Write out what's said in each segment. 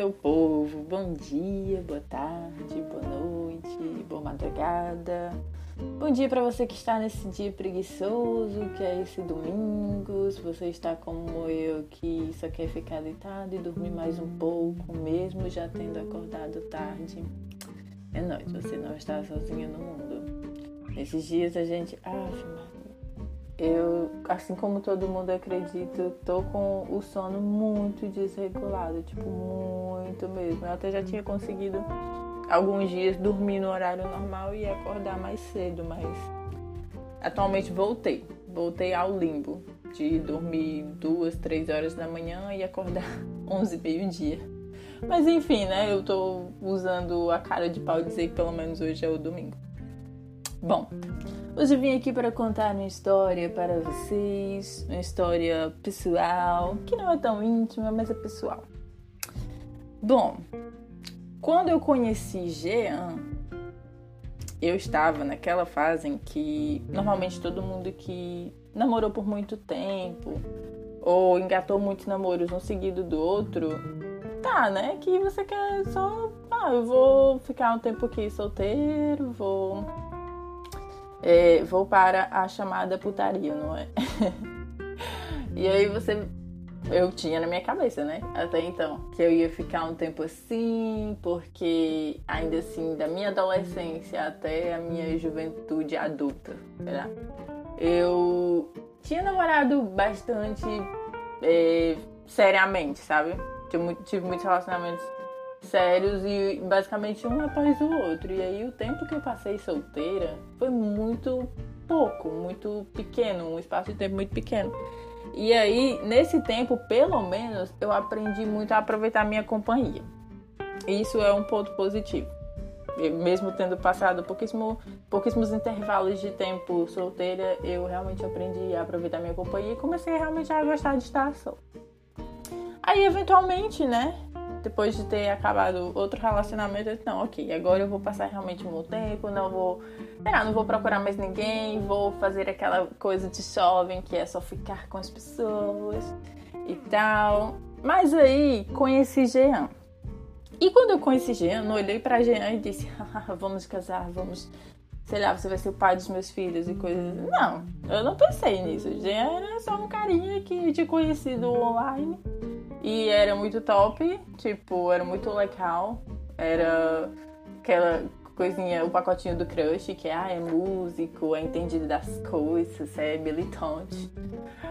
meu povo! Bom dia, boa tarde, boa noite, boa madrugada. Bom dia para você que está nesse dia preguiçoso, que é esse domingo. Se você está como eu, que só quer ficar deitado e dormir mais um pouco, mesmo já tendo acordado tarde. É nóis, você não está sozinho no mundo. Nesses dias a gente. Ah, eu, assim como todo mundo acredito, tô com o sono muito desregulado, tipo, muito mesmo. Eu até já tinha conseguido alguns dias dormir no horário normal e acordar mais cedo, mas atualmente voltei. Voltei ao limbo de dormir duas, três horas da manhã e acordar onze meio-dia. Mas enfim, né? Eu tô usando a cara de pau dizer que pelo menos hoje é o domingo. Bom, Hoje vim aqui para contar uma história para vocês, uma história pessoal, que não é tão íntima, mas é pessoal. Bom, quando eu conheci Jean, eu estava naquela fase em que normalmente todo mundo que namorou por muito tempo ou engatou muitos namoros um seguido do outro, tá, né? Que você quer só, ah, eu vou ficar um tempo aqui solteiro, vou é, vou para a chamada putaria, não é? e aí você. Eu tinha na minha cabeça, né? Até então, que eu ia ficar um tempo assim, porque ainda assim, da minha adolescência até a minha juventude adulta, será? Eu tinha namorado bastante é, seriamente, sabe? Tive, tive muitos relacionamentos sérios e basicamente um após o outro. E aí o tempo que eu passei solteira foi muito pouco, muito pequeno, um espaço de tempo muito pequeno. E aí, nesse tempo, pelo menos, eu aprendi muito a aproveitar a minha companhia. Isso é um ponto positivo. mesmo tendo passado pouquíssimo, pouquíssimos intervalos de tempo solteira, eu realmente aprendi a aproveitar a minha companhia e comecei realmente a gostar de estar só. Aí, eventualmente, né, depois de ter acabado outro relacionamento, eu disse, não, ok, agora eu vou passar realmente meu tempo, não vou, não, não vou procurar mais ninguém, vou fazer aquela coisa de jovem que é só ficar com as pessoas e tal. Mas aí conheci Jean. E quando eu conheci Jean, eu olhei pra Jean e disse, vamos casar, vamos, sei lá, você vai ser o pai dos meus filhos e coisas. Não, eu não pensei nisso. Jean era só um carinha que tinha conhecido online e era muito top, tipo, era muito legal. Era aquela coisinha, o pacotinho do crush, que ah, é músico, é entendido das coisas, é militante.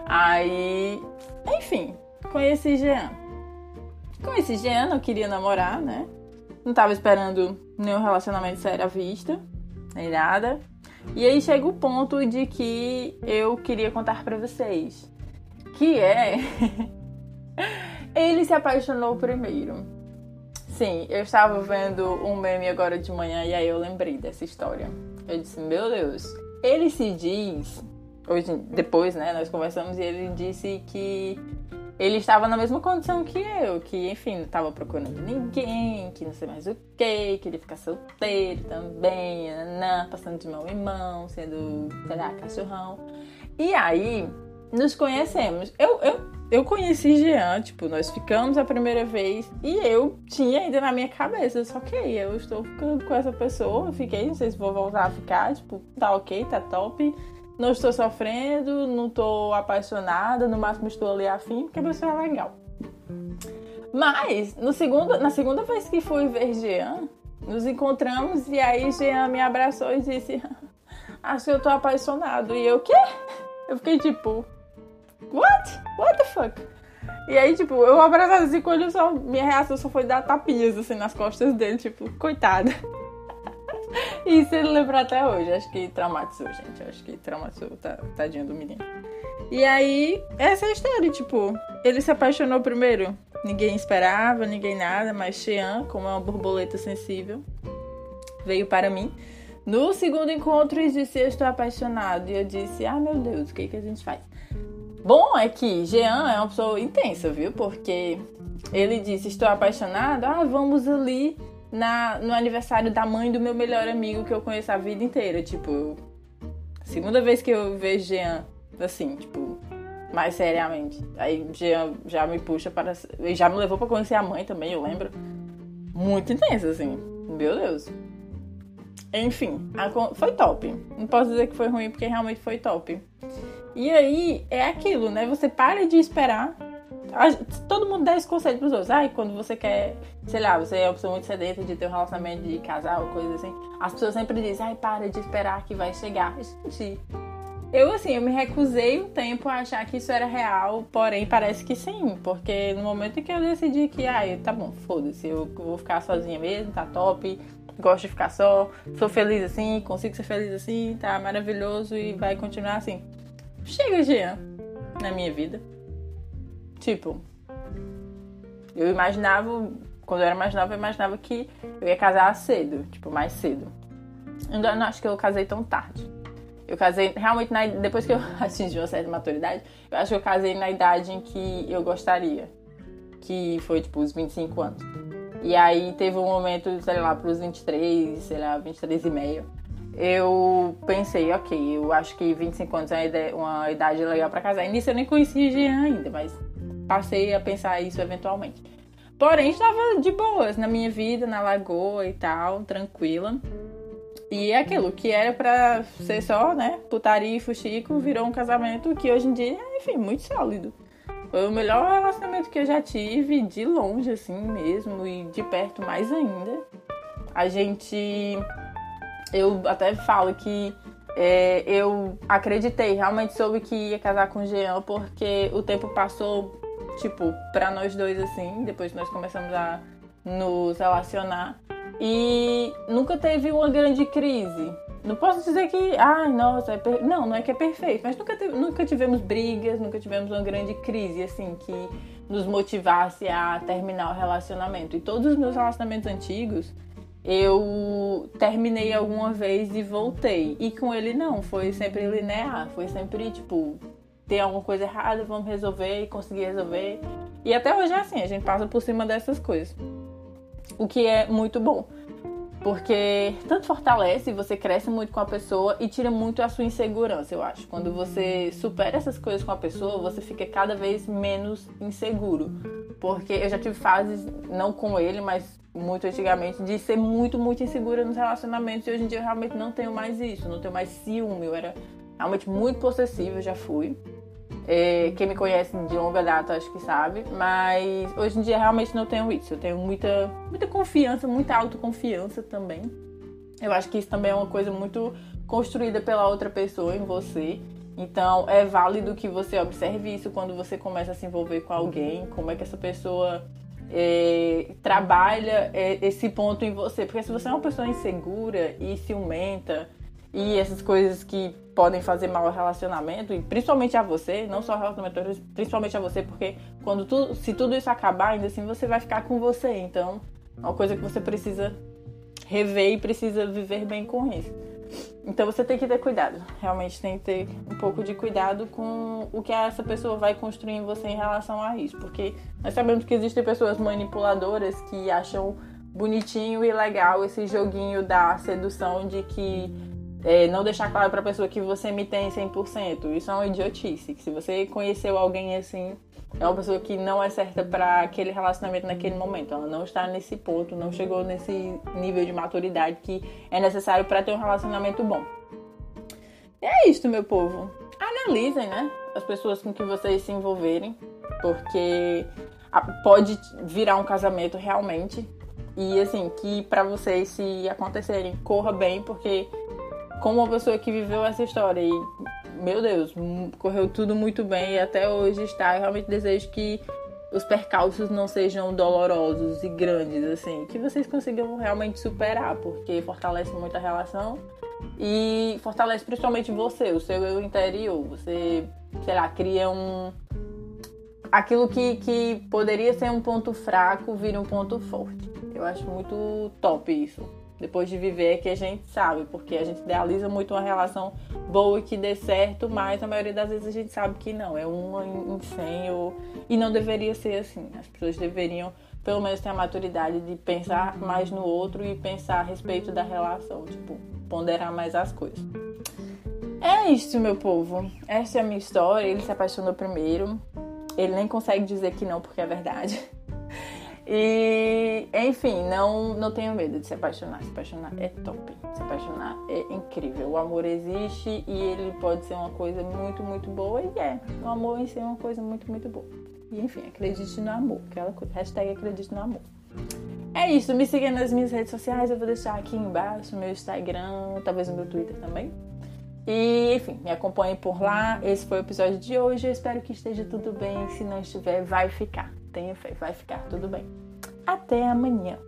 Aí, enfim, conheci Jean. Conheci Jean, não queria namorar, né? Não tava esperando nenhum relacionamento sério à vista, nem nada. E aí chega o ponto de que eu queria contar para vocês. Que é Ele se apaixonou primeiro. Sim, eu estava vendo um meme agora de manhã e aí eu lembrei dessa história. Eu disse, meu Deus, ele se diz, hoje, depois, né, nós conversamos e ele disse que ele estava na mesma condição que eu, que, enfim, não estava procurando ninguém, que não sei mais o que, que ele ficar solteiro também, nanã, passando de mão em mão, sendo, sei lá, cachorrão. E aí, nos conhecemos. Eu, eu eu conheci Jean, tipo, nós ficamos a primeira vez e eu tinha ainda na minha cabeça, só que eu estou ficando com essa pessoa, fiquei, não sei se vou voltar a ficar, tipo, tá ok, tá top, não estou sofrendo, não estou apaixonada, no máximo estou ali afim, porque a pessoa é legal. Mas, no segundo, na segunda vez que fui ver Jean, nos encontramos e aí Jean me abraçou e disse: Acho que eu tô apaixonado. E eu, o quê? Eu fiquei tipo, what? What the fuck? E aí, tipo, eu abraçado assim com ele, só, minha reação só foi dar tapinhas assim nas costas dele, tipo, coitada. E isso ele lembra até hoje. Acho que traumatizou, gente. Acho que traumatizou, tá, tadinho do menino. E aí, essa é a história, tipo, ele se apaixonou primeiro. Ninguém esperava, ninguém nada, mas Xian, como é uma borboleta sensível, veio para mim. No segundo encontro, ele disse: Eu estou apaixonado. E eu disse: Ah, meu Deus, o que, que a gente faz? Bom é que Jean é uma pessoa intensa, viu? Porque ele disse: Estou apaixonado, ah, vamos ali na, no aniversário da mãe do meu melhor amigo que eu conheço a vida inteira. Tipo, segunda vez que eu vejo Jean, assim, tipo, mais seriamente. Aí já, já me puxa para. Já me levou para conhecer a mãe também, eu lembro. Muito intenso, assim. Meu Deus. Enfim, a, foi top. Não posso dizer que foi ruim porque realmente foi top. E aí é aquilo, né? Você para de esperar. Todo mundo dá esse conselho pros outros. Ai, quando você quer, sei lá, você é uma pessoa muito sedenta de ter um relacionamento de casal, coisa assim. As pessoas sempre dizem, ai, para de esperar que vai chegar. Gente, eu, assim, eu me recusei um tempo a achar que isso era real, porém parece que sim, porque no momento em que eu decidi que, ai, tá bom, foda-se, eu vou ficar sozinha mesmo, tá top, gosto de ficar só, sou feliz assim, consigo ser feliz assim, tá maravilhoso e vai continuar assim. Chega, Jean, na minha vida. Tipo, eu imaginava, quando eu era mais nova, eu imaginava que eu ia casar cedo, tipo, mais cedo. Ainda não acho que eu casei tão tarde. Eu casei realmente na, depois que eu atingi uma certa maturidade, eu acho que eu casei na idade em que eu gostaria, que foi tipo os 25 anos. E aí teve um momento, sei lá, pros 23, sei lá, 23 e meio. Eu pensei, ok, eu acho que 25 anos é uma idade legal para casar. Nisso eu nem conhecia Jean ainda, mas passei a pensar isso eventualmente. Porém, estava de boas na minha vida, na lagoa e tal, tranquila. E é aquilo que era para ser só, né, putaria e fuxico, virou um casamento que hoje em dia é, enfim, muito sólido. Foi o melhor relacionamento que eu já tive, de longe, assim mesmo, e de perto mais ainda. A gente. Eu até falo que é, eu acreditei, realmente soube que ia casar com o Jean, porque o tempo passou, tipo, pra nós dois, assim, depois nós começamos a nos relacionar. E nunca teve uma grande crise. Não posso dizer que, ai, ah, nossa, é per... não, não é que é perfeito, mas nunca, teve, nunca tivemos brigas, nunca tivemos uma grande crise, assim, que nos motivasse a terminar o relacionamento. E todos os meus relacionamentos antigos, eu terminei alguma vez e voltei. E com ele não, foi sempre linear, foi sempre tipo, tem alguma coisa errada, vamos resolver e conseguir resolver. E até hoje é assim, a gente passa por cima dessas coisas o que é muito bom. Porque tanto fortalece, você cresce muito com a pessoa e tira muito a sua insegurança, eu acho. Quando você supera essas coisas com a pessoa, você fica cada vez menos inseguro. Porque eu já tive fases, não com ele, mas muito antigamente, de ser muito, muito insegura nos relacionamentos. E hoje em dia eu realmente não tenho mais isso, não tenho mais ciúme. Eu era realmente muito possessiva, já fui. É, quem me conhece de longa data acho que sabe, mas hoje em dia realmente não tenho isso. Eu tenho muita, muita confiança, muita autoconfiança também. Eu acho que isso também é uma coisa muito construída pela outra pessoa em você. Então é válido que você observe isso quando você começa a se envolver com alguém, como é que essa pessoa é, trabalha é, esse ponto em você. Porque se você é uma pessoa insegura e ciumenta e essas coisas que podem fazer mal ao relacionamento, e principalmente a você, não só ao relacionamento, principalmente a você, porque quando tu, se tudo isso acabar, ainda assim você vai ficar com você. Então, é uma coisa que você precisa rever e precisa viver bem com isso. Então você tem que ter cuidado, realmente tem que ter um pouco de cuidado com o que essa pessoa vai construir em você em relação a isso, porque nós sabemos que existem pessoas manipuladoras que acham bonitinho e legal esse joguinho da sedução de que é, não deixar claro para a pessoa que você me tem 100%. Isso é uma idiotice. Que se você conheceu alguém assim, é uma pessoa que não é certa para aquele relacionamento naquele momento. Ela não está nesse ponto, não chegou nesse nível de maturidade que é necessário para ter um relacionamento bom. E é isso, meu povo. Analisem, né? As pessoas com que vocês se envolverem, porque pode virar um casamento realmente. E assim, que para vocês se acontecerem, corra bem, porque como uma pessoa que viveu essa história e, meu Deus, correu tudo muito bem e até hoje está. Eu realmente desejo que os percalços não sejam dolorosos e grandes, assim, que vocês consigam realmente superar, porque fortalece muito a relação e fortalece principalmente você, o seu eu interior. Você, sei lá, cria um. Aquilo que, que poderia ser um ponto fraco vira um ponto forte. Eu acho muito top isso depois de viver que a gente sabe, porque a gente idealiza muito uma relação boa e que dê certo, mas a maioria das vezes a gente sabe que não, é uma em cem ou... e não deveria ser assim. As pessoas deveriam pelo menos ter a maturidade de pensar mais no outro e pensar a respeito da relação, tipo, ponderar mais as coisas. É isso, meu povo. Essa é a minha história. Ele se apaixonou primeiro. Ele nem consegue dizer que não porque é verdade. E, enfim, não, não tenho medo de se apaixonar. Se apaixonar é top. Se apaixonar é incrível. O amor existe e ele pode ser uma coisa muito, muito boa. E é. O amor em si é uma coisa muito, muito boa. E, enfim, acredite no amor. Aquela coisa. Hashtag acredite no amor. É isso. Me siga nas minhas redes sociais. Eu vou deixar aqui embaixo meu Instagram, talvez o meu Twitter também. E, enfim, me acompanhe por lá. Esse foi o episódio de hoje. Eu espero que esteja tudo bem. Se não estiver, vai ficar. Tenha fé, vai ficar tudo bem. Até amanhã.